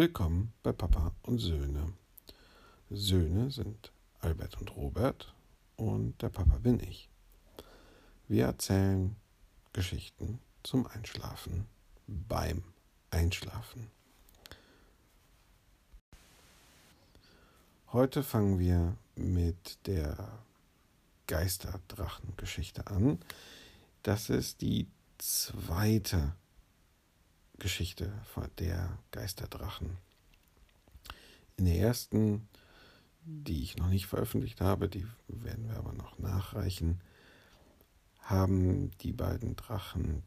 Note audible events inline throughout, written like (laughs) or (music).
Willkommen bei Papa und Söhne. Söhne sind Albert und Robert und der Papa bin ich. Wir erzählen Geschichten zum Einschlafen beim Einschlafen. Heute fangen wir mit der Geisterdrachen-Geschichte an. Das ist die zweite Geschichte der Geisterdrachen. In der ersten, die ich noch nicht veröffentlicht habe, die werden wir aber noch nachreichen, haben die beiden Drachen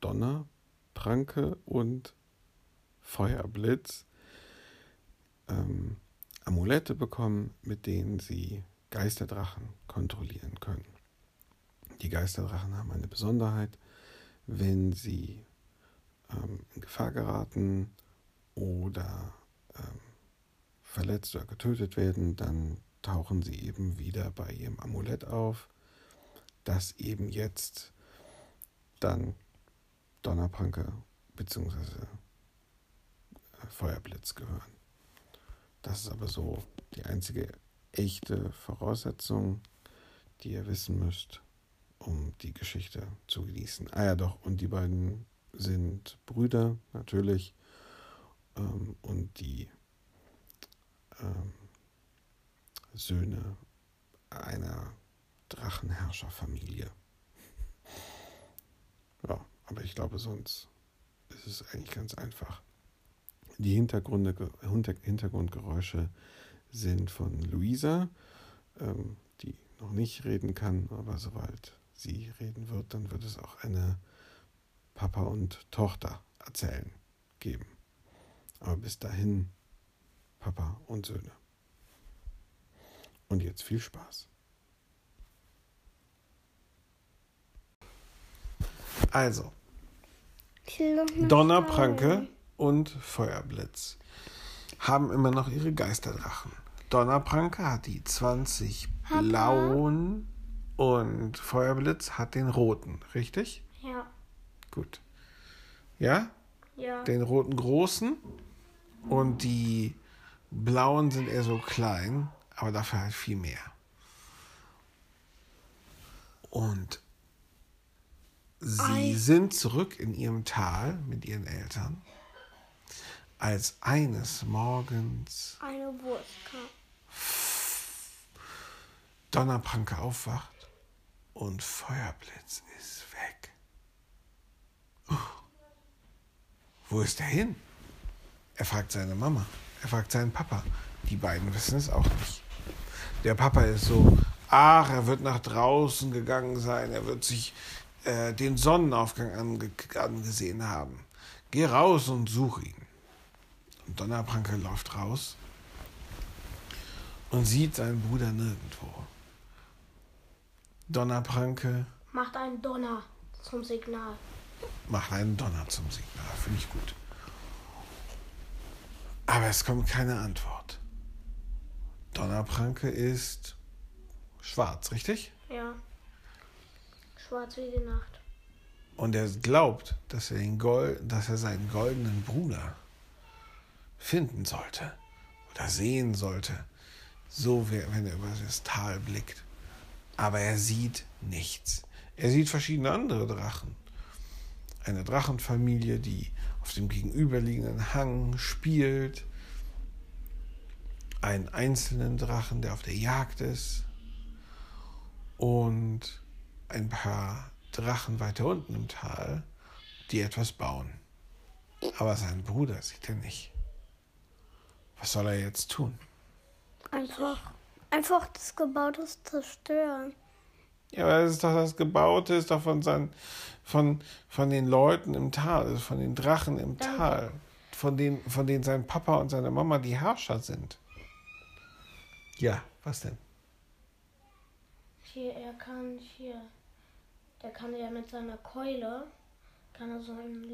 Donner, Pranke und Feuerblitz ähm, Amulette bekommen, mit denen sie Geisterdrachen kontrollieren können. Die Geisterdrachen haben eine Besonderheit, wenn sie ähm, in Gefahr geraten oder ähm, verletzt oder getötet werden, dann tauchen sie eben wieder bei ihrem Amulett auf, das eben jetzt dann Donnerpranke bzw. Äh, Feuerblitz gehören. Das ist aber so die einzige echte Voraussetzung, die ihr wissen müsst, um die Geschichte zu genießen. Ah ja, doch, und die beiden sind Brüder natürlich ähm, und die ähm, Söhne einer Drachenherrscherfamilie. (laughs) Ja, aber ich glaube, sonst ist es eigentlich ganz einfach. Die Hintergründe, Hintergrundgeräusche sind von Luisa, ähm, die noch nicht reden kann, aber sobald sie reden wird, dann wird es auch eine Papa und Tochter erzählen geben. Aber bis dahin Papa und Söhne. Und jetzt viel Spaß. Also, Donnerpranke und Feuerblitz haben immer noch ihre Geisterdrachen. Donnerpranke hat die 20 Papa. blauen und Feuerblitz hat den roten, richtig? Gut. Ja? Ja. Den roten großen und die blauen sind eher so klein, aber dafür halt viel mehr. Und sie Ei. sind zurück in ihrem Tal mit ihren Eltern, als eines Morgens eine Wurst kam. Donnerpranke aufwacht und Feuerblitz ist weg. Wo ist er hin? Er fragt seine Mama, er fragt seinen Papa. Die beiden wissen es auch nicht. Der Papa ist so, ach, er wird nach draußen gegangen sein, er wird sich äh, den Sonnenaufgang ange angesehen haben. Geh raus und such ihn. Und Donnerpranke läuft raus und sieht seinen Bruder nirgendwo. Donnerpranke macht einen Donner zum Signal. Macht einen Donner zum Signal, finde ich gut. Aber es kommt keine Antwort. Donnerpranke ist schwarz, richtig? Ja. Schwarz wie die Nacht. Und er glaubt, dass er, den Gold, dass er seinen goldenen Bruder finden sollte oder sehen sollte, so wenn er über das Tal blickt. Aber er sieht nichts. Er sieht verschiedene andere Drachen. Eine Drachenfamilie, die auf dem gegenüberliegenden Hang spielt. Einen einzelnen Drachen, der auf der Jagd ist. Und ein paar Drachen weiter unten im Tal, die etwas bauen. Aber seinen Bruder sieht er nicht. Was soll er jetzt tun? Einfach, einfach das Gebaute zerstören. Ja, aber das ist doch das Gebaute, ist doch von, seinen, von, von den Leuten im Tal, also von den Drachen im Danke. Tal, von denen, von denen sein Papa und seine Mama die Herrscher sind. Ja, was denn? Hier, er kann hier, der kann ja mit seiner Keule, kann er so ein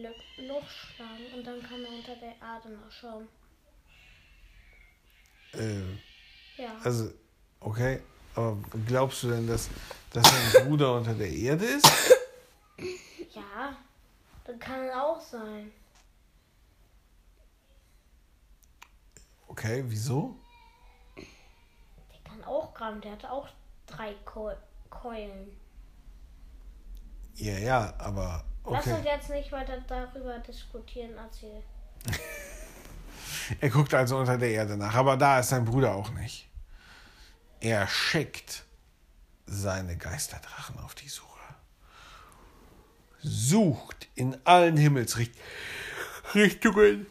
Loch schlagen und dann kann er unter der Erde nachschauen. Äh, ja. Also, okay, aber glaubst du denn, dass, dass dein Bruder unter der Erde ist? Ja, das kann auch sein. Okay, wieso? Der kann auch graben. Der hat auch drei Keu- Keulen. Ja, ja, aber Lass uns okay. jetzt nicht weiter darüber diskutieren, erzähl. (laughs) Er guckt also unter der Erde nach, aber da ist sein Bruder auch nicht. Er schickt seine Geisterdrachen auf die Suche. Sucht in allen Himmelsrichtungen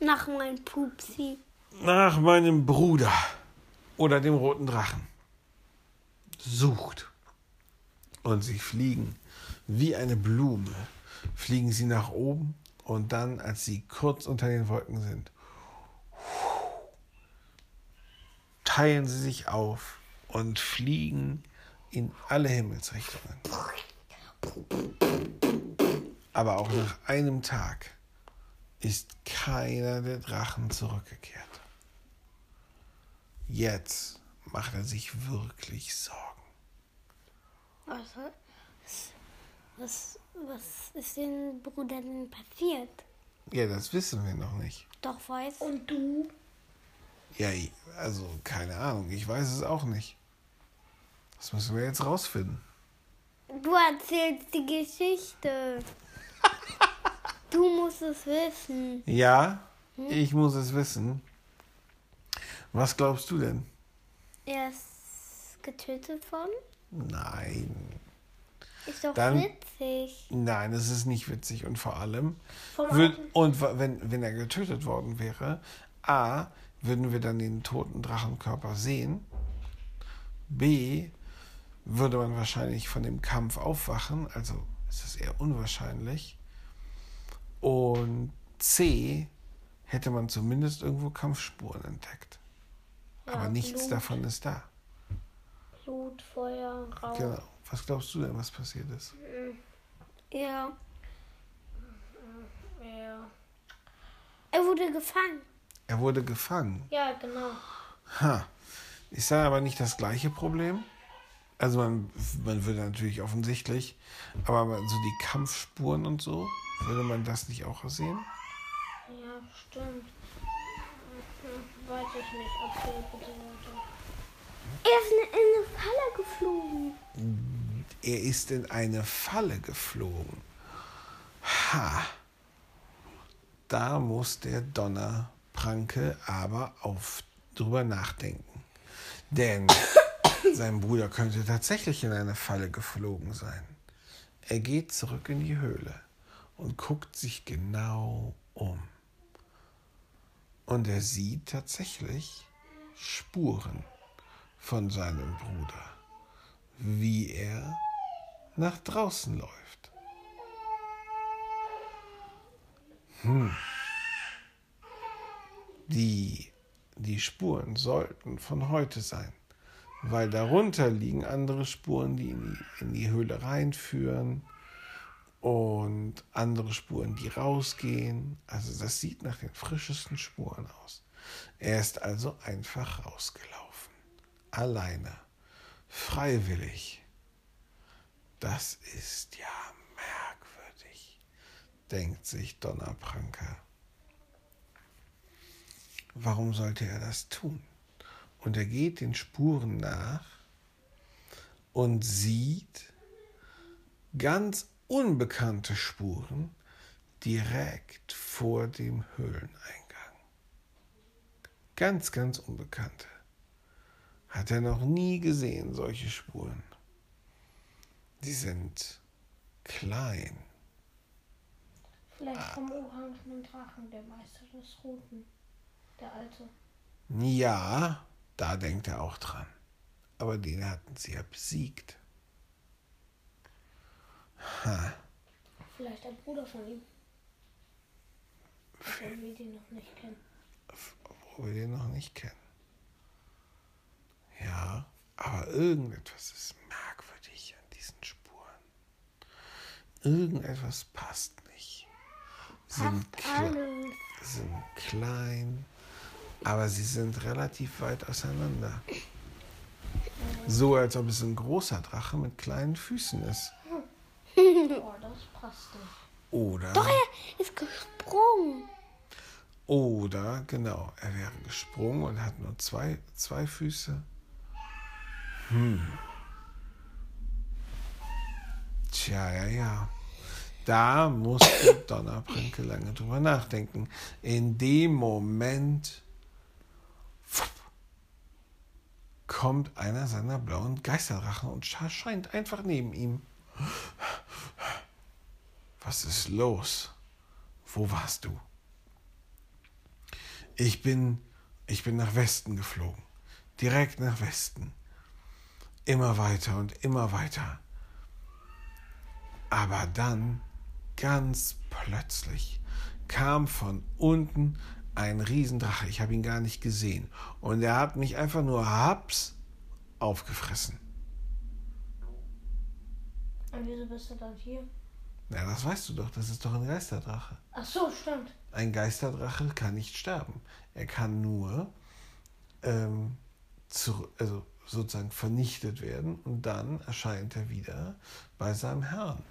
Nach meinem Pupsi. nach meinem Bruder oder dem roten Drachen. Sucht. Und sie fliegen wie eine Blume. Fliegen sie nach oben und dann, als sie kurz unter den Wolken sind, teilen sie sich auf und fliegen in alle Himmelsrichtungen. Aber auch nach einem Tag ist keiner der Drachen zurückgekehrt. Jetzt macht er sich wirklich Sorgen. Was, was, was ist dem Bruder denn passiert? Ja, das wissen wir noch nicht. Doch weiß. Und du? Ja, also keine Ahnung, ich weiß es auch nicht. Das müssen wir jetzt rausfinden. Du erzählst die Geschichte. (laughs) du musst es wissen. Ja, ich muss es wissen. Was glaubst du denn? Er ist getötet worden? Nein. Ist doch Dann- witzig. Nein, es ist nicht witzig und vor allem würd, und wenn, wenn er getötet worden wäre, A, würden wir dann den toten Drachenkörper sehen. B, würde man wahrscheinlich von dem Kampf aufwachen, also ist es eher unwahrscheinlich. Und C, hätte man zumindest irgendwo Kampfspuren entdeckt. Aber Ja, nichts Blut. davon ist da. Blut, Feuer, Rauch. Genau. Was glaubst du denn, was passiert ist? Ja. Ja. Er wurde gefangen. Er wurde gefangen. ja, genau. Ha. Ist da aber nicht das gleiche Problem? Also man, man würde natürlich offensichtlich, aber so die Kampfspuren und so, würde man das nicht auch sehen? Ja, stimmt. Hm, Weiß ich nicht. Erzähl bitte weiter. Er ist in eine Falle geflogen. Er ist in eine Falle geflogen. Ha. Da muss der Donnerpranke aber auf drüber nachdenken. Denn sein Bruder könnte tatsächlich in eine Falle geflogen sein. Er geht zurück in die Höhle und guckt sich genau um. Und er sieht tatsächlich Spuren von seinem Bruder, wie er nach draußen läuft. Hm. Die, die Spuren sollten von heute sein, weil darunter liegen andere Spuren, die in die, in die Höhle reinführen und andere Spuren, die rausgehen. Also das sieht nach den frischesten Spuren aus. Er ist also einfach rausgelaufen. Alleine. Freiwillig. Das ist ja merkwürdig, denkt sich Donnerpranker. Warum sollte er das tun? Und er geht den Spuren nach und sieht ganz unbekannte Spuren direkt vor dem Höhleneingang. Ganz, ganz unbekannte. Hat er noch nie gesehen, solche Spuren. Die sind klein. Vielleicht vom orangenen Drachen, der Meister des Roten. Der alte. Ja, da denkt er auch dran. Aber den hatten sie ja besiegt. Ha, Vielleicht ein Bruder von ihm. Wenn wir den noch nicht kennen. wo wir den noch nicht kennen. Ja, aber irgendetwas ist merkwürdig an diesen Spuren. Irgendetwas passt nicht. Sind, kle sind klein, aber sie sind relativ weit auseinander. So, als ob es ein großer Drache mit kleinen Füßen ist. Oh, das passt nicht. Oder, Doch, er ist gesprungen. Oder, genau, er wäre gesprungen und hat nur zwei, zwei Füße. Hm. Tja, ja, ja. Da musste Donnerpranke lange drüber nachdenken. In dem Moment kommt einer seiner blauen Geisterdrachen und erscheint einfach neben ihm. Was ist los? Wo warst du? Ich bin, ich bin nach Westen geflogen. Direkt nach Westen. Immer weiter und immer weiter. Aber dann, ganz plötzlich, kam von unten ein Riesendrache. Ich habe ihn gar nicht gesehen. Und er hat mich einfach nur haps aufgefressen. Und wieso bist du dann hier? Na, das weißt du doch, das ist doch ein Geisterdrache. Ach so, stimmt. Ein Geisterdrache kann nicht sterben. Er kann nur ähm, zu, also sozusagen vernichtet werden und dann erscheint er wieder bei seinem Herrn.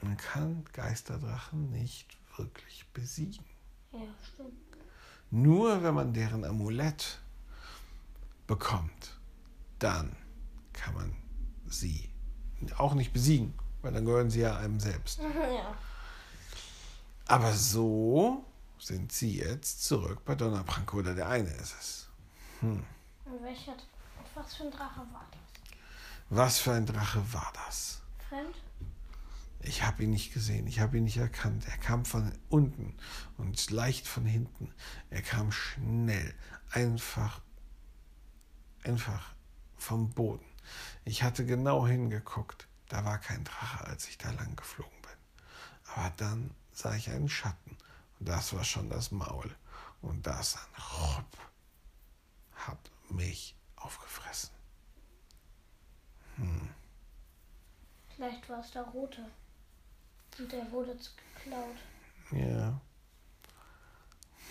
Man kann Geisterdrachen nicht wirklich besiegen. Ja, stimmt. Nur wenn man deren Amulett bekommt, dann kann man sie auch nicht besiegen, weil dann gehören sie ja einem selbst. (laughs) ja. Aber so sind sie jetzt zurück bei Donnerpranke oder der eine ist es. Hm. Und welcher, was für ein Drache war das? Was für ein Drache war das? Fremd? Ich habe ihn nicht gesehen, ich habe ihn nicht erkannt. Er kam von unten und leicht von hinten. Er kam schnell, einfach, einfach vom Boden. Ich hatte genau hingeguckt. Da war kein Drache, als ich da lang geflogen bin. Aber dann sah ich einen Schatten. Und das war schon das Maul. Und das ein Rupp hat mich aufgefressen. Hm. Vielleicht war es der rote. Und der wurde zu geklaut. Ja.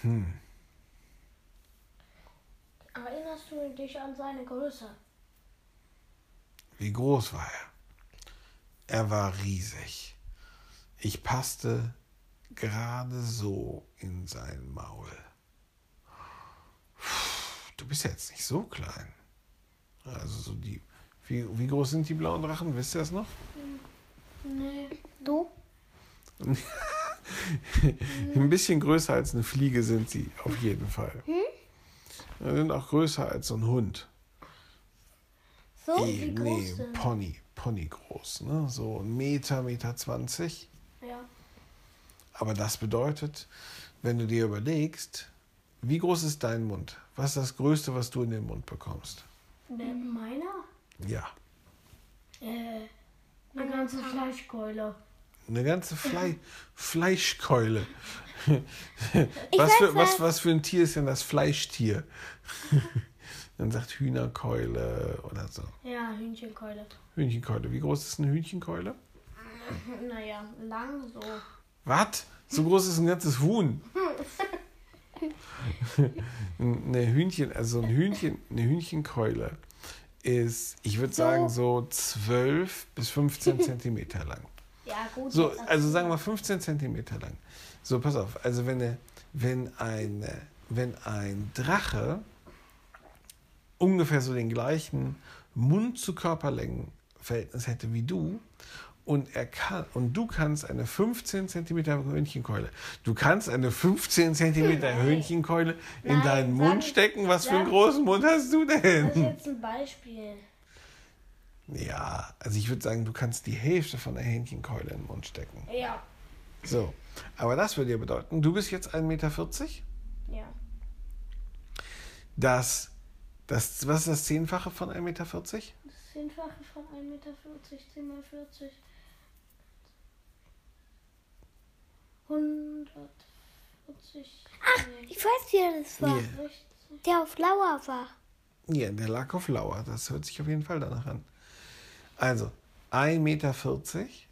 Hm. Erinnerst du dich an seine Größe? Wie groß war er? Er war riesig. Ich passte gerade so in sein Maul. Du bist jetzt nicht so klein. Also so die. Wie, wie groß sind die blauen Drachen? Wisst ihr das noch? Nee. Du? Ein bisschen größer als eine Fliege sind sie, auf jeden Fall. Sie sind auch größer als so ein Hund. So? Wie groß nee? Pony, Pony groß, ne? So ein Meter, Meter zwanzig. Ja. Aber das bedeutet, wenn du dir überlegst, wie groß ist dein Mund? Was ist das Größte, was du in den Mund bekommst? Meiner? Ja, Äh, eine ganze Fleischkeule. Eine ganze Flei Fleischkeule. (laughs) Was, für, was. was für ein Tier ist denn das Fleischtier? (laughs) Dann sagt Hühnerkeule oder so. Ja, Hühnchenkeule. Hühnchenkeule. Wie groß ist eine Hühnchenkeule? (laughs) Naja, lang so. Was? So groß ist ein ganzes Huhn. eine Hühnchen, also ein Hühnchen, eine Hühnchenkeule ist, ich würde So. sagen, so 12 bis 15 Zentimeter lang. Ja, gut. So, also sagen wir 15 Zentimeter lang. So, pass auf. Also wenn, eine, wenn, eine, wenn ein Drache ungefähr so den gleichen Mund-zu-Körperlängen-Verhältnis hätte wie du und er kann und du kannst eine 15 Zentimeter Hühnchenkeule, du kannst eine 15 Zentimeter Nein. Hühnchenkeule in Nein, deinen Mund ich- stecken. Was für einen großen Mund hast du Das ist denn? jetzt ein Beispiel. Ja, also ich würde sagen, du kannst die Hälfte von der Hähnchenkeule in den Mund stecken. Ja. So, aber das würde ja bedeuten, du bist jetzt 1,40 Meter. Ja. Das, das, was ist das Zehnfache von 1,40 Meter? Das Zehnfache von 1,40 Meter, 10 mal 40. 140. Ach, Ich weiß, wie das war. Ja. Der auf Lauer war. Ja, der lag auf Lauer. Das hört sich auf jeden Fall danach an. Also, 1,40 Meter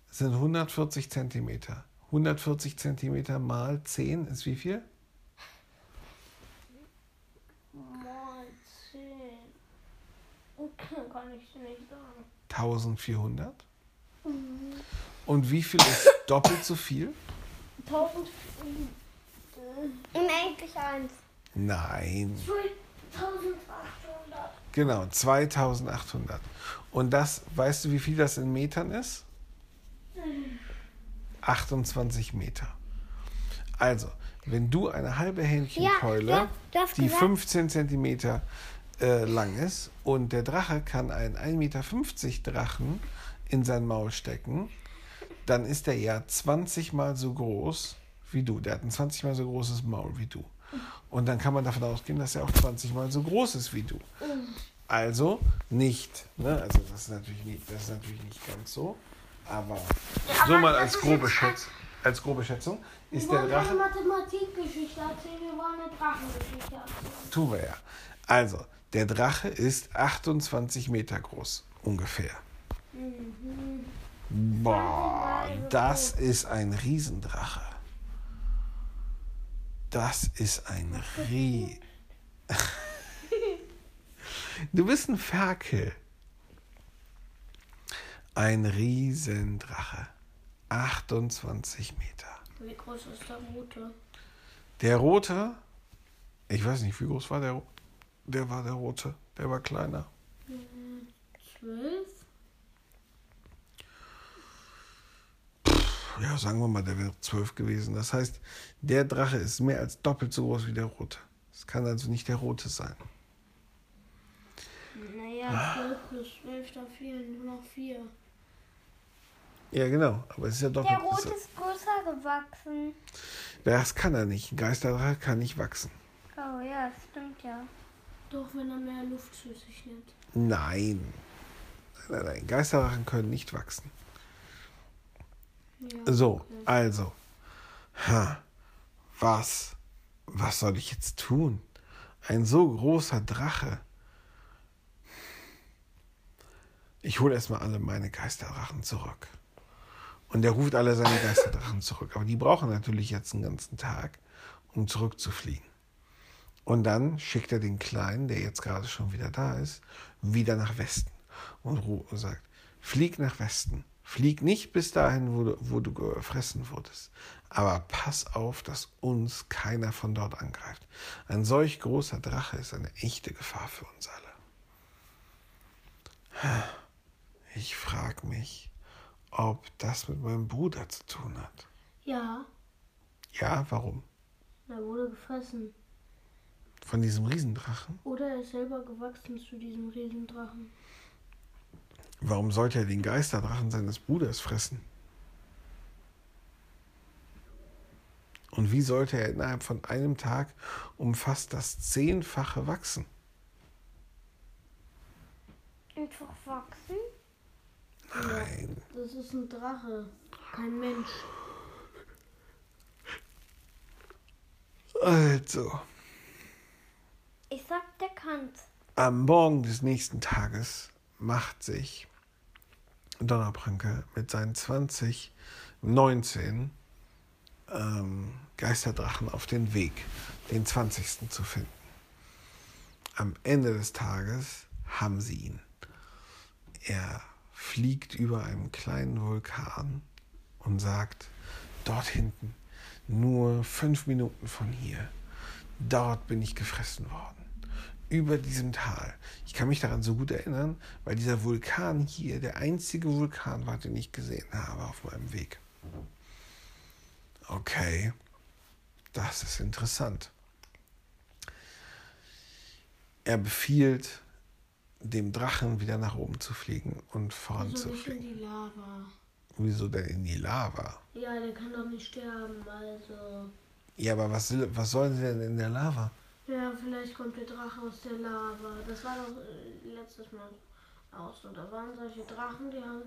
sind 140 Zentimeter. 140 Zentimeter mal 10 ist wie viel? Mal 10. Okay, kann ich nicht sagen. 1400. Und wie viel ist (laughs) doppelt so viel? 1000. Unendlich eins. Nein, 2800. genau, 2800. Und das, weißt du, wie viel das in Metern ist? 28 Meter. Also, wenn du eine halbe Hähnchenkeule, Ja, die gesagt- 15 Zentimeter äh, lang ist, und der Drache kann einen 1,50 Meter Drachen in sein Maul stecken, dann ist er ja 20 mal so groß wie du. Der hat ein 20 mal so großes Maul wie du. Und dann kann man davon ausgehen, dass er auch 20 mal so groß ist wie du. Also nicht, ne? Also das ist natürlich nicht, das ist natürlich nicht ganz so. Aber so mal als grobe, Schätz, als grobe Schätzung ist Wir der wollen Drache. eine Mathematikgeschichte erzählen, wir wollen eine Drachengeschichte erzählen. Tun wir ja. Also, der Drache ist 28 Meter groß, ungefähr. Boah, das ist ein Riesendrache. Das ist ein Rie. (laughs) Du bist ein Ferkel. Ein Riesendrache. 28 Meter. Wie groß ist der rote? Der rote, ich weiß nicht, wie groß war der? ro- Der war der rote. Der war kleiner. Zwölf? Ja, sagen wir mal, der wäre zwölf gewesen. Das heißt, der Drache ist mehr als doppelt so groß wie der rote. Es kann also nicht der rote sein. Naja, 12 plus 12, da fehlen nur noch 4. Ja, genau. Aber es ist ja doppelt. Der Rot ist größer gewachsen. Das kann er nicht. Ein Geisterdrache kann nicht wachsen. Oh ja, das stimmt ja. Doch, wenn er mehr Luft zu sich nimmt. Nein. Nein, nein, nein. Geisterdrachen können nicht wachsen. So, also. Ha, was? Was soll ich jetzt tun? Ein so großer Drache. Ich hole erstmal alle meine Geisterdrachen zurück. Und er ruft alle seine Geisterdrachen zurück. Aber die brauchen natürlich jetzt einen ganzen Tag, um zurückzufliegen. Und dann schickt er den Kleinen, der jetzt gerade schon wieder da ist, wieder nach Westen und sagt, flieg nach Westen. Flieg nicht bis dahin, wo du, wo du gefressen wurdest. Aber pass auf, dass uns keiner von dort angreift. Ein solch großer Drache ist eine echte Gefahr für uns alle. Ich frage mich, ob das mit meinem Bruder zu tun hat. Ja, Ja, warum? er wurde gefressen. Von diesem Riesendrachen? Oder er ist selber gewachsen zu diesem Riesendrachen. Warum sollte er den Geisterdrachen seines Bruders fressen? Und wie sollte er innerhalb von einem Tag um fast das Zehnfache wachsen? Einfach wachsen? Nein. Das ist ein Drache, kein Mensch. Also, Ich sag, der kann's. am Morgen des nächsten Tages macht sich Donnerpranke mit seinen 20, 19 ähm, Geisterdrachen auf den Weg, den 20. zu finden. Am Ende des Tages haben sie ihn. Er fliegt über einem kleinen Vulkan und sagt, dort hinten, nur fünf Minuten von hier, dort bin ich gefressen worden. Über diesem Tal. Ich kann mich daran so gut erinnern, weil dieser Vulkan hier der einzige Vulkan war, den ich gesehen habe auf meinem Weg. Okay, das ist interessant. Er befiehlt dem Drachen wieder nach oben zu fliegen und voranzufliegen. in die Lava. Wieso denn in die Lava? Ja, der kann doch nicht sterben, also. Ja, aber was, was sollen sie denn in der Lava? Ja, vielleicht kommt der Drache aus der Lava. Das war doch äh, letztes Mal auch so. Da waren solche Drachen, die haben,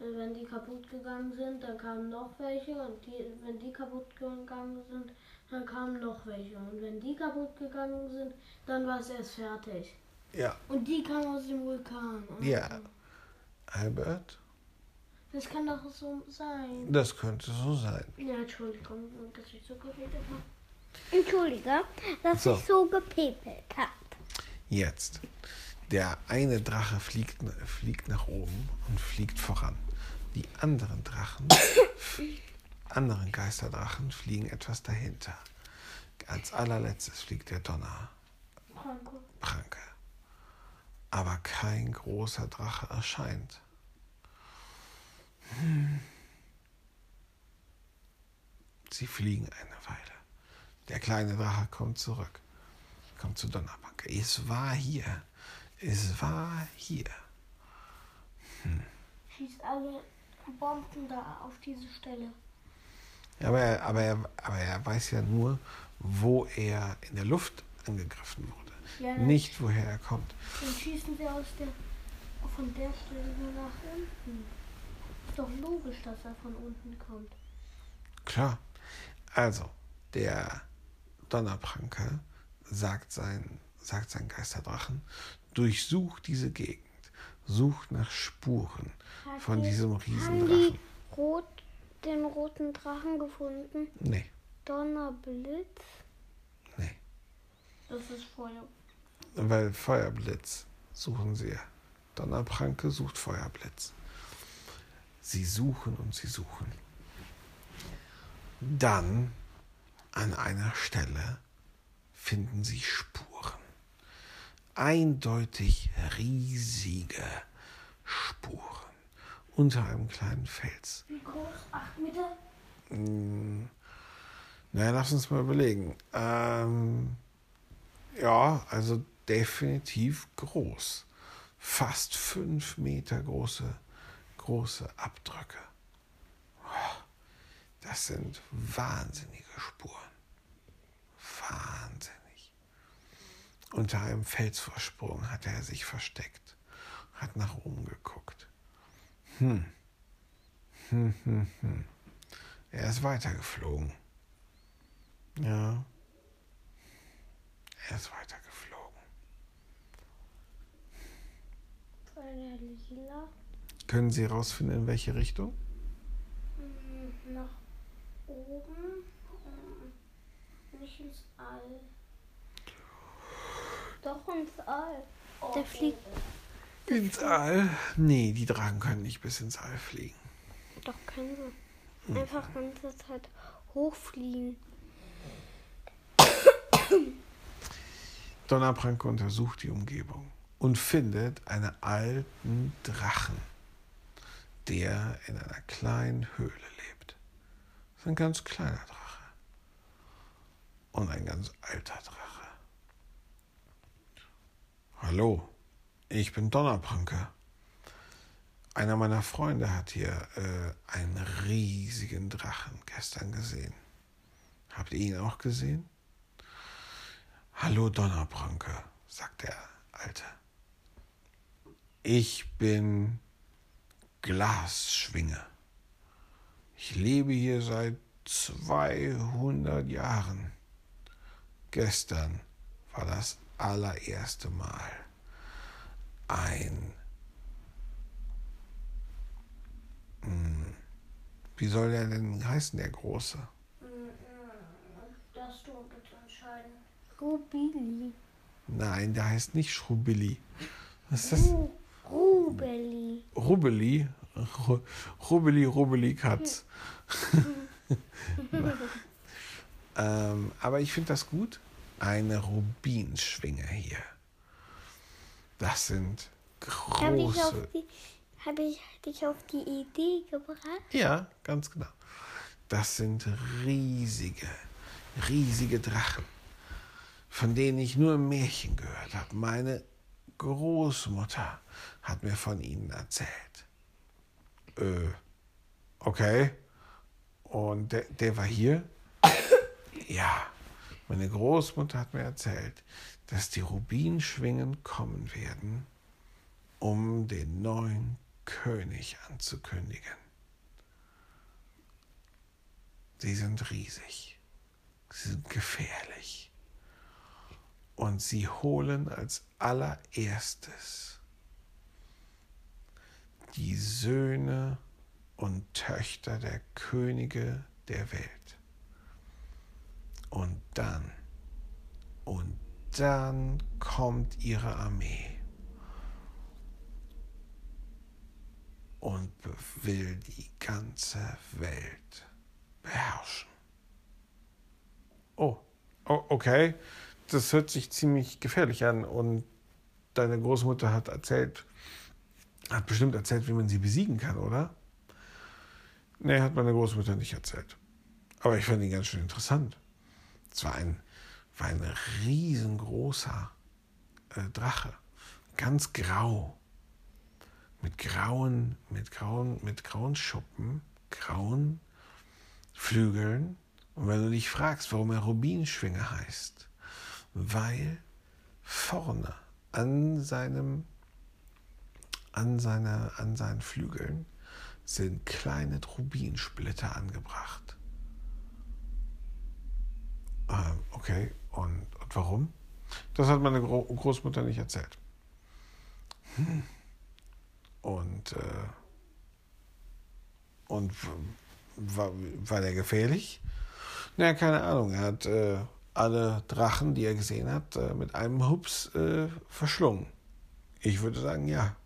äh, wenn die kaputt gegangen sind, dann kamen noch welche. Und die, wenn die kaputt gegangen sind, dann kamen noch welche. Und wenn die kaputt gegangen sind, dann war es erst fertig. Ja, Und die kamen aus dem Vulkan. Also, Ja. Albert, Das kann doch so sein. das könnte so sein. Ja, Entschuldigung, dass ich so geredet habe. Entschuldige, dass So. ich so gepepelt habe. Jetzt. Der eine Drache fliegt, fliegt nach oben und fliegt voran. Die anderen Drachen (coughs) anderen Geisterdrachen fliegen etwas dahinter. Als allerletztes fliegt der Donnerpranke. Aber kein großer Drache erscheint. Hm. Sie fliegen eine Weile. Der kleine Drache kommt zurück. Kommt zu Donnerpranke. Es war hier. Es war hier. Hm. Schießt alle Bomben da auf diese Stelle. Aber er, aber, er, aber er weiß ja nur, wo er in der Luft angegriffen wurde. Ja, Nicht, woher er kommt. Dann schießen sie aus der, von der Stelle nach unten. Ist doch logisch, dass er von unten kommt. Klar. Also, der Donnerpranke sagt sein, sagt sein Geisterdrachen, durchsucht diese Gegend, sucht nach Spuren Hat von die, diesem Riesendrachen. Haben die rot, den roten Drachen gefunden? Nee. Donnerblitz? Nee. Das ist Feuer. Weil Feuerblitz suchen sie. Donnerpranke sucht Feuerblitz. Sie suchen und sie suchen. Dann an einer Stelle finden sie Spuren. Eindeutig riesige Spuren unter einem kleinen Fels. Wie groß? Acht Meter? Hm, naja, lass uns mal überlegen. Ähm, ja, also definitiv groß. Fast fünf Meter große, große Abdrücke. Das sind wahnsinnige Spuren. Wahnsinnig. Unter einem Felsvorsprung hat er sich versteckt, hat nach oben geguckt. Hm. Hm, hm, hm. Er ist weitergeflogen. Ja. Er ist weitergeflogen. Können Sie herausfinden, in welche Richtung? Hm, oben. Nicht ins All. Doch ins All. Oh, Der fliegt. Ins All? Nee, die Drachen können nicht bis ins All fliegen. Doch können sie. Einfach die ganze Zeit hochfliegen. Donnerpranke untersucht die Umgebung und findet einen alten Drachen, der in einer kleinen Höhle ein ganz kleiner Drache und ein ganz alter Drache. Hallo, ich bin Donnerpranke. Einer meiner Freunde hat hier äh, einen riesigen Drachen gestern gesehen. Habt ihr ihn auch gesehen? Hallo Donnerpranke, sagt der Alte. Ich bin Glasschwinge. Ich lebe hier seit 200 Jahren. Gestern war das allererste Mal ein... Hm, wie soll der denn heißen, der Große? Rubili. Nein, der heißt nicht Schrubilli. Was ist das? Ru Rubeli. Rubeli? Rubeli, Rubeli Katz. (laughs) ähm, aber ich finde das gut. Eine Rubinschwinge hier. Das sind große. Habe ich, dich auf die Idee gebracht? Ja, ganz genau. Das sind riesige, riesige Drachen von denen ich nur im Märchen gehört habe. Meine Großmutter hat mir von ihnen erzählt. Äh, okay. Und der, der war hier? (coughs) ja. Meine Großmutter hat mir erzählt, dass die Rubinschwingen kommen werden, um den neuen König anzukündigen. Sie sind riesig. Sie sind gefährlich. Und sie holen als allererstes die Söhne und Töchter der Könige der Welt. Und dann, und dann kommt ihre Armee und will die ganze Welt beherrschen. Oh, okay. Das hört sich ziemlich gefährlich an. Und deine Großmutter hat erzählt, hat bestimmt erzählt, wie man sie besiegen kann, oder? Nee, hat meine Großmutter nicht erzählt. Aber ich fand ihn ganz schön interessant. Es war ein, war ein riesengroßer äh, Drache. Ganz grau. Mit grauen, mit grauen, mit grauen Schuppen, grauen Flügeln. Und wenn du dich fragst, warum er Rubinschwinge heißt, weil vorne an seinem, an seiner, an seinen Flügeln sind kleine Rubinsplitter angebracht. Ähm, okay, und, und warum? Das hat meine Gro Großmutter nicht erzählt. Hm. Und, äh, und war, war der gefährlich? Na, keine Ahnung. Er hat äh, alle Drachen, die er gesehen hat, äh, mit einem Hups äh, verschlungen. Ich würde sagen, ja.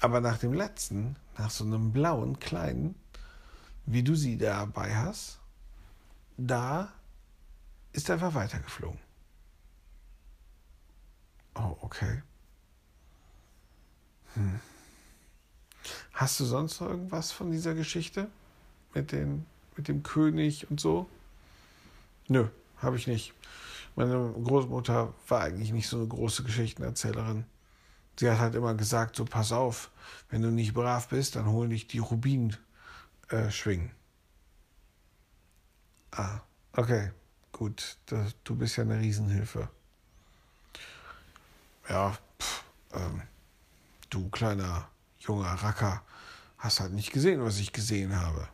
Aber nach dem letzten, nach so einem blauen, kleinen, wie du sie dabei hast, da ist er einfach weitergeflogen. Oh, okay. Hm. Hast du sonst noch irgendwas von dieser Geschichte? Mit, den, mit dem König und so? Nö, habe ich nicht. Meine Großmutter war eigentlich nicht so eine große Geschichtenerzählerin. Sie hat halt immer gesagt, so pass auf, wenn du nicht brav bist, dann holen dich die Rubin äh. Ah, okay, gut, das, du bist ja eine Riesenhilfe. Ja, pff, ähm, du kleiner junger Racker, hast halt nicht gesehen, was ich gesehen habe.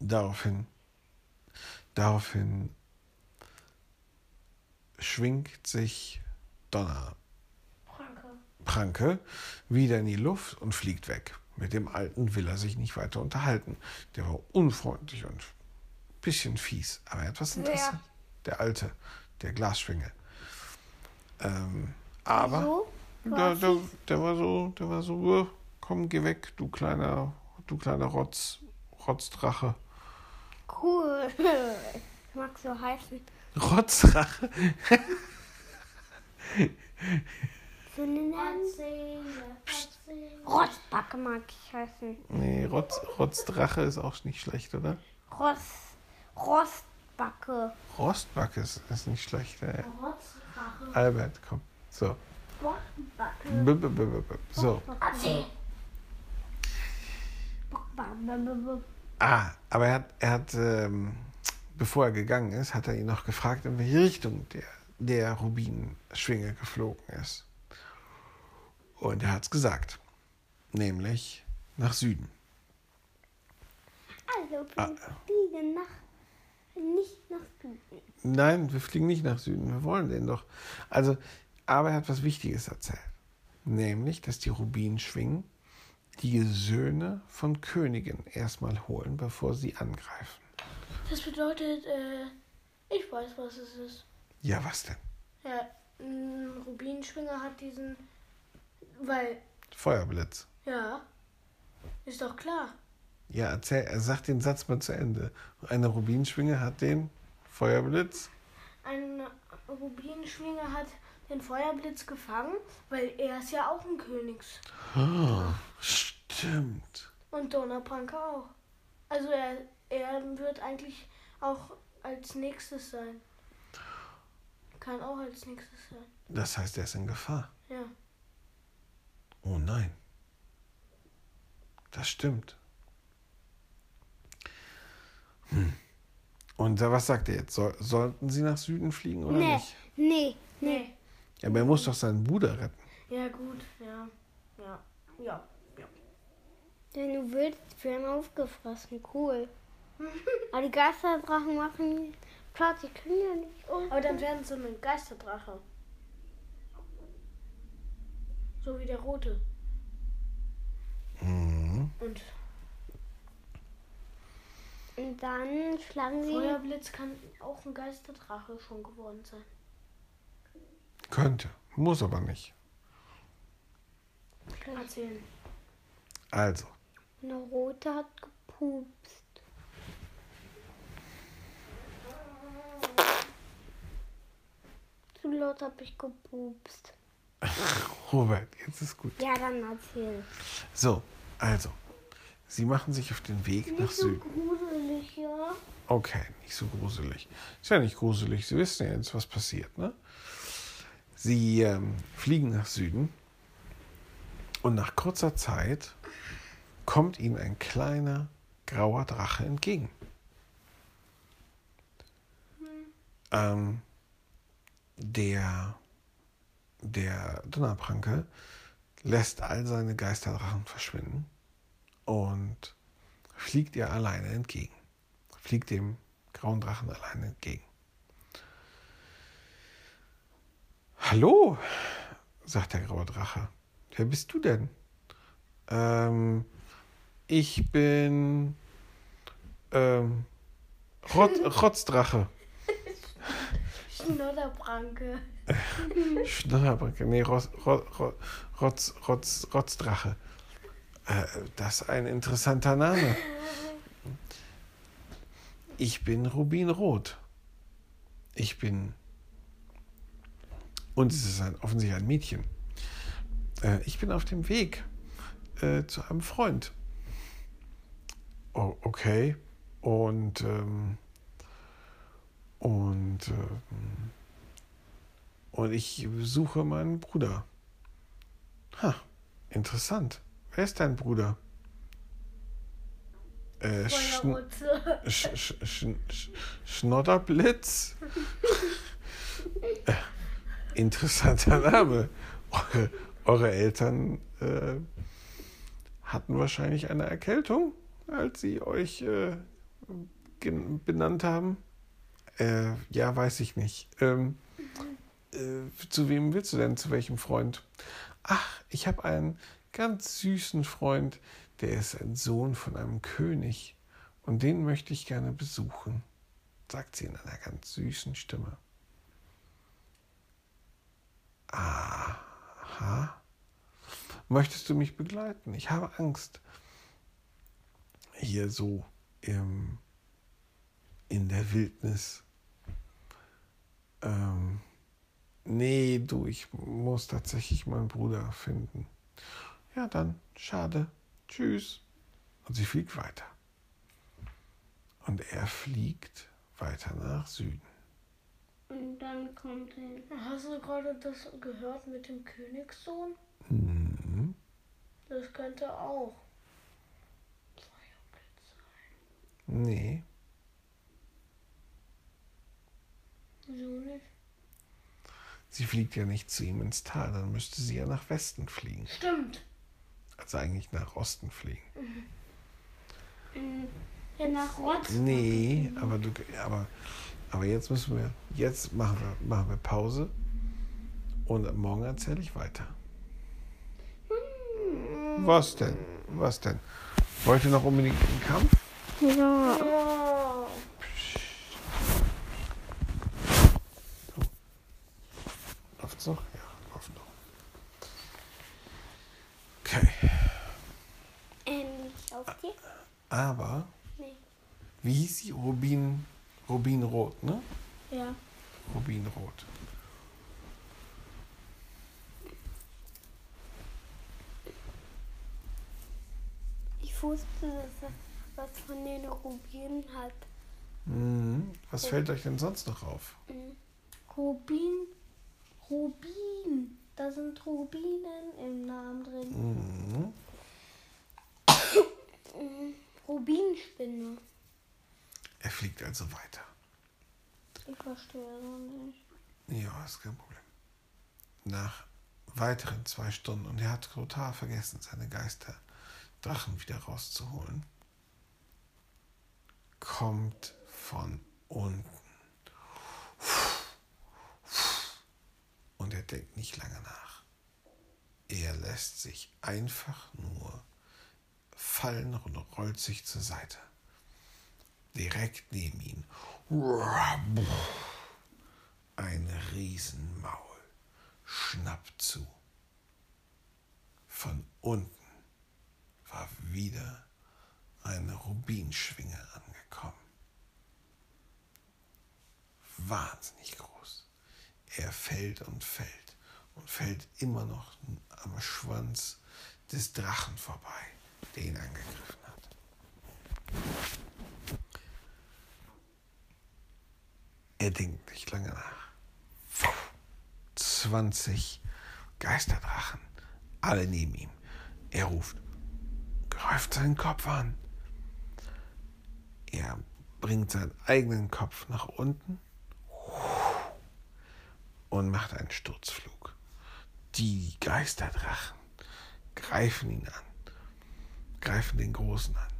Daraufhin, daraufhin schwingt sich Donner Pranke. Wieder in die Luft und fliegt weg. Mit dem Alten will er sich nicht weiter unterhalten. Der war unfreundlich und ein bisschen fies, aber etwas interessant. Der Alte, der Glasschwinge. Ähm, aber So? der, der, der war so, der war so, "Äh, komm, geh weg, du kleiner, du kleiner Rotz, Rotzdrache. Cool. Ich (laughs) mag so heißen. Rotzdrache? (laughs) So eine Namen. Erzähle, erzähle. Rostbacke mag ich heißen. Nee, Rotz, Rotzdrache ist auch nicht schlecht, oder? Rost, Rostbacke. Rostbacke ist, ist nicht schlecht. Ey. Rotzdrache. Albert, komm. So. Rostbacke. B -b -b -b -b. So. Erzähl. Ah, aber er hat, er hat ähm, bevor er gegangen ist, hat er ihn noch gefragt, in welche Richtung der, der Rubinschwinge geflogen ist. Und er hat es gesagt. Nämlich nach Süden. Also, Ah. wir fliegen nach, nicht nach Süden. Nein, wir fliegen nicht nach Süden. Wir wollen den doch. Also, aber er hat was Wichtiges erzählt. Nämlich, dass die Rubinschwingen die Söhne von Königen erstmal holen, bevor sie angreifen. Das bedeutet, äh, ich weiß, was es ist. Ja, was denn? Ja, ein Rubinschwinger hat diesen, weil, Feuerblitz. ja, ist doch klar. Ja, erzähl, er sagt den Satz mal zu Ende. Eine Rubinschwinge hat den Feuerblitz. Ein Rubinschwinger hat den Feuerblitz gefangen, weil er ist ja auch ein Königs. Oh, stimmt. Und Donnerpranke auch. Also er, er wird eigentlich auch als nächstes sein. Kann auch als nächstes sein. Das heißt, er ist in Gefahr. Ja. Oh nein. Das stimmt. Hm. Und was sagt er jetzt? Soll, sollten sie nach Süden fliegen oder Nee, nicht? nee, nee. Ja, aber er muss doch seinen Bruder retten. Ja, gut, ja. Ja. Ja. ja. Denn du willst werden aufgefressen. Cool. (laughs) Aber die Geisterdrachen machen. Klar, die können ja nicht. Oh. Aber dann werden sie ein Geisterdrache. So wie der rote. Mhm. Und Und dann schlagen sie. Feuerblitz kann auch ein Geisterdrache schon geworden sein. Könnte. Muss aber nicht. Erzählen. Also, Eine rote hat gepupst. Zu laut habe ich gepupst. (laughs) Robert, jetzt ist gut. Ja, dann erzähl. So, also. Sie machen sich auf den Weg nach Nicht so Süden. gruselig, ja. Okay, nicht so gruselig. Ist ja nicht gruselig. Sie wissen ja jetzt, was passiert, ne? Sie ähm, fliegen nach Süden und nach kurzer Zeit kommt ihnen ein kleiner grauer Drache entgegen. Ähm, der, der Donnerpranke lässt all seine Geisterdrachen verschwinden und fliegt ihr alleine entgegen fliegt dem grauen Drachen alleine entgegen. Hallo, sagt der graue Drache. Wer bist du denn? Ähm, ich bin ähm, Rot (laughs) Rotzdrache. Schnodderbranke. Schnodderbranke, nee, Rotz, Rotz, Rotz, Rotzdrache. Äh, das ist ein interessanter Name. Ich bin Rubinrot. Ich bin. Und es ist ein, offensichtlich ein Mädchen. Äh, ich bin auf dem Weg äh, zu einem Freund. Oh, okay. Und. Ähm, und. Ähm, und ich suche meinen Bruder. Ha, interessant. Wer ist dein Bruder? Äh, Schn. Sch Sch Sch Sch Schnodderblitz? (laughs) äh, interessanter Name. Eure, eure Eltern äh, hatten wahrscheinlich eine Erkältung, als sie euch äh, benannt haben. Äh, ja, weiß ich nicht. Ähm, äh, zu wem willst du denn? Zu welchem Freund? Ach, ich habe einen ganz süßen Freund, der ist ein Sohn von einem König und den möchte ich gerne besuchen, sagt sie in einer ganz süßen Stimme. Aha. Möchtest du mich begleiten? Ich habe Angst. Hier so im, in der Wildnis. Ähm, nee, du, ich muss tatsächlich meinen Bruder finden. Ja, dann, schade. Tschüss. Und sie fliegt weiter. Und er fliegt weiter nach Süden. Und dann kommt er. Hast du gerade das gehört mit dem Königssohn? Mhm. Das könnte auch. Sein. Nee, Wieso nicht? Sie fliegt ja nicht zu ihm ins Tal, dann müsste sie ja nach Westen fliegen. Stimmt. Also eigentlich nach Osten fliegen. Ja, nach Rotz. Nee, aber du aber, aber jetzt müssen wir, jetzt machen wir, machen wir Pause und morgen erzähle ich weiter. Was denn? Was denn? Wollt ihr noch unbedingt einen Kampf? Ja. Oh. Läuft's noch? Ja, läuft noch. Okay. Ähm, auf dir? Aber, Nee. wie hieß sie? Rubin, Rubinrot, ne? Ja. Rubinrot. Ich wusste, dass er was von den Rubinen hat. Mhm. Was fällt euch denn sonst noch auf? Rubin. Rubin. Da sind Rubinen im Namen drin. Mhm. Rubinspinne. Er fliegt also weiter. Ich verstehe so nicht. Ja, ist kein Problem. Nach weiteren zwei Stunden, und er hat total vergessen, seine Geisterdrachen wieder rauszuholen, kommt von unten. Und er denkt nicht lange nach. Er lässt sich einfach nur fallen und rollt sich zur Seite. Direkt neben ihn. Ein Riesenmaul schnappt zu. Von unten war wieder eine Rubinschwinge angekommen. Wahnsinnig groß. Er fällt und fällt und fällt immer noch am Schwanz des Drachen vorbei, der ihn angegriffen hat. 20 Geisterdrachen, alle neben ihm. Er ruft, greift seinen Kopf an. Er bringt seinen eigenen Kopf nach unten und macht einen Sturzflug. Die Geisterdrachen greifen ihn an, greifen den Großen an.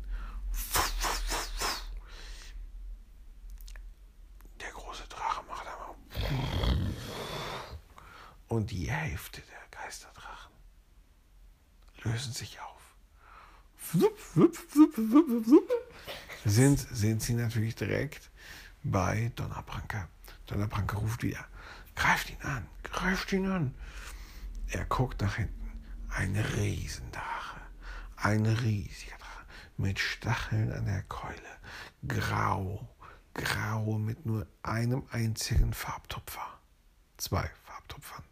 und die Hälfte der Geisterdrachen lösen sich auf. Sind, sind sie natürlich direkt bei Donnerpranke. Donnerpranke ruft wieder, greift ihn an, greift ihn an. Er guckt nach hinten. Ein Riesendrache, ein riesiger Drache mit Stacheln an der Keule, grau, grau mit nur einem einzigen Farbtupfer. Zwei Farbtupfern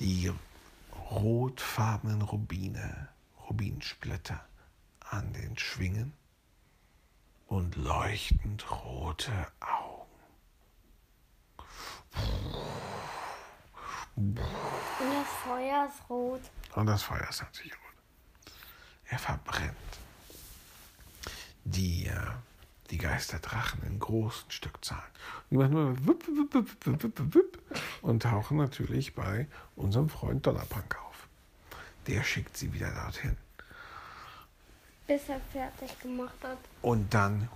die rotfarbenen Rubine, Rubinsplitter an den Schwingen und leuchtend rote Augen. Und das Feuer ist rot. Und das Feuer ist natürlich rot. Er verbrennt. Die äh, die Geisterdrachen in großen Stückzahlen. Und die machen nur wupp, wupp, wupp, wupp, wupp, und tauchen natürlich bei unserem Freund Donnerpunk auf. Der schickt sie wieder dorthin. Bis er fertig gemacht hat. Und dann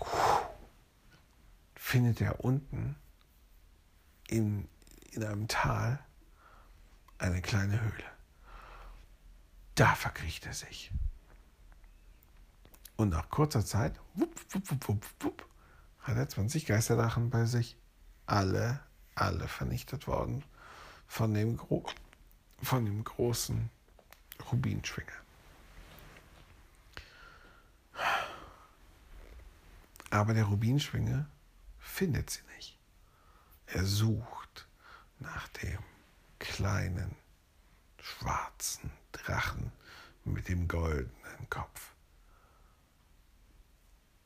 findet er unten in, in einem Tal eine kleine Höhle. Da verkriecht er sich. Und nach kurzer Zeit wupp, wupp, wupp, wupp, hat er 20 Geisterdrachen bei sich. Alle, alle vernichtet worden von dem, Gro von dem großen Rubinschwinger. Aber der Rubinschwinge findet sie nicht. Er sucht nach dem kleinen, schwarzen Drachen mit dem goldenen Kopf.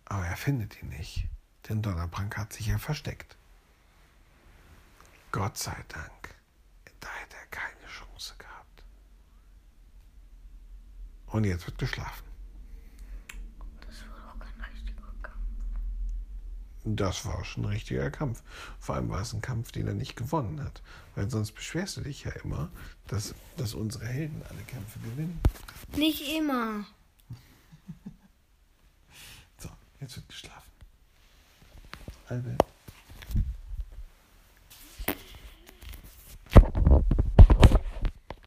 Aber er findet ihn nicht, denn Donnerprank hat sich ja versteckt. Gott sei Dank, da hätte er keine Chance gehabt. Und jetzt wird geschlafen. Das war auch kein richtiger Kampf. Das war schon ein richtiger Kampf. Vor allem war es ein Kampf, den er nicht gewonnen hat. Weil sonst beschwerst du dich ja immer, dass, dass unsere Helden alle Kämpfe gewinnen. Nicht immer. (laughs) Jetzt wird geschlafen. Albert.